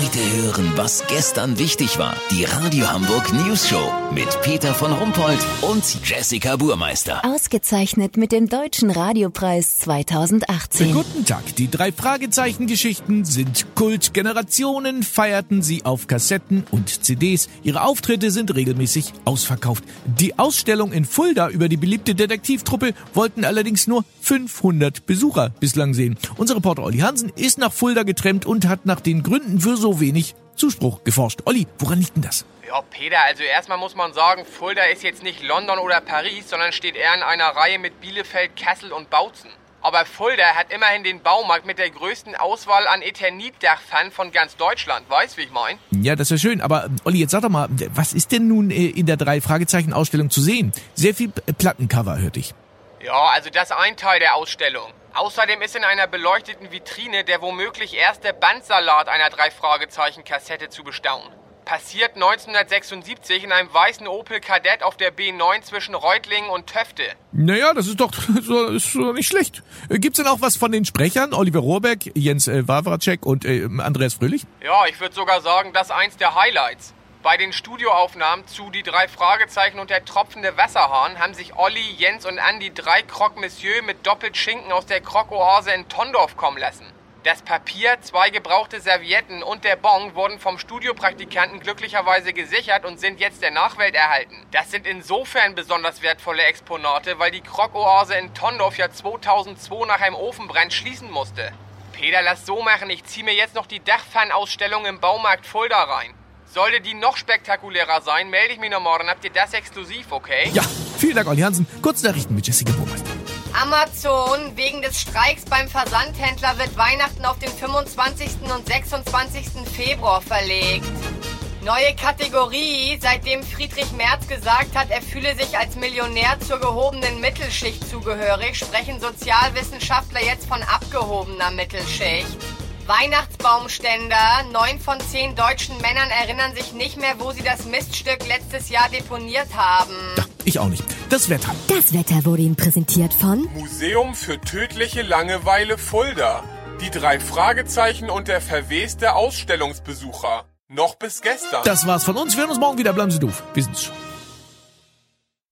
Heute hören, was gestern wichtig war. Die Radio Hamburg News Show mit Peter von Rumpold und Jessica Burmeister. Ausgezeichnet mit dem Deutschen Radiopreis 2018. Guten Tag. Die drei Fragezeichen-Geschichten sind Kult. Generationen feierten sie auf Kassetten und CDs. Ihre Auftritte sind regelmäßig ausverkauft. Die Ausstellung in Fulda über die beliebte Detektivtruppe wollten allerdings nur 500 Besucher bislang sehen. Unser Reporter Olli Hansen ist nach Fulda getrennt und hat nach den Gründen für so wenig Zuspruch geforscht. Olli, woran liegt denn das? Ja, Peter, also erstmal muss man sagen, Fulda ist jetzt nicht London oder Paris, sondern steht eher in einer Reihe mit Bielefeld, Kassel und Bautzen. Aber Fulda hat immerhin den Baumarkt mit der größten Auswahl an Eternitdachpfannen von ganz Deutschland. Weißt, wie ich mein? Ja, das wäre schön. Aber Olli, jetzt sag doch mal, was ist denn nun äh, in der drei Fragezeichen Ausstellung zu sehen? Sehr viel äh, Plattencover, hörte ich. Ja, also das ist ein Teil der Ausstellung. Außerdem ist in einer beleuchteten Vitrine der womöglich erste Bandsalat einer Drei-Fragezeichen-Kassette zu bestaunen. Passiert 1976 in einem weißen Opel Kadett auf der B9 zwischen Reutlingen und Töfte. Naja, das ist doch, so, ist doch nicht schlecht. Äh, Gibt's denn auch was von den Sprechern? Oliver Rohrbeck, Jens äh, Wawracek und äh, Andreas Fröhlich? Ja, ich würde sogar sagen, das ist eins der Highlights. Bei den Studioaufnahmen zu Die drei Fragezeichen und der tropfende Wasserhahn haben sich Olli, Jens und Andi drei Croque Monsieur mit doppelt Schinken aus der Croque-Oase in Tondorf kommen lassen. Das Papier, zwei gebrauchte Servietten und der Bon wurden vom Studiopraktikanten glücklicherweise gesichert und sind jetzt der Nachwelt erhalten. Das sind insofern besonders wertvolle Exponate, weil die Croque-Oase in Tondorf ja 2002 nach einem Ofenbrand schließen musste. Peter, lass so machen, ich zieh mir jetzt noch die Dachpfannausstellung im Baumarkt Fulda rein. Sollte die noch spektakulärer sein, melde ich mich noch morgen. Habt ihr das exklusiv, okay? Ja, vielen Dank, Olli Hansen. Kurznachrichten mit Jessica Burmeister. Amazon, wegen des Streiks beim Versandhändler wird Weihnachten auf den 25. und 26. Februar verlegt. Neue Kategorie, seitdem Friedrich Merz gesagt hat, er fühle sich als Millionär zur gehobenen Mittelschicht zugehörig, sprechen Sozialwissenschaftler jetzt von abgehobener Mittelschicht. Weihnachtsbaumständer. Neun von zehn deutschen Männern erinnern sich nicht mehr, wo sie das Miststück letztes Jahr deponiert haben. Ja, ich auch nicht. Das Wetter. Das Wetter wurde Ihnen präsentiert von Museum für tödliche Langeweile Fulda. Die drei Fragezeichen und der verweste Ausstellungsbesucher. Noch bis gestern. Das war's von uns. Wir hören uns morgen wieder. Bleiben Sie doof. Wir sind's schon.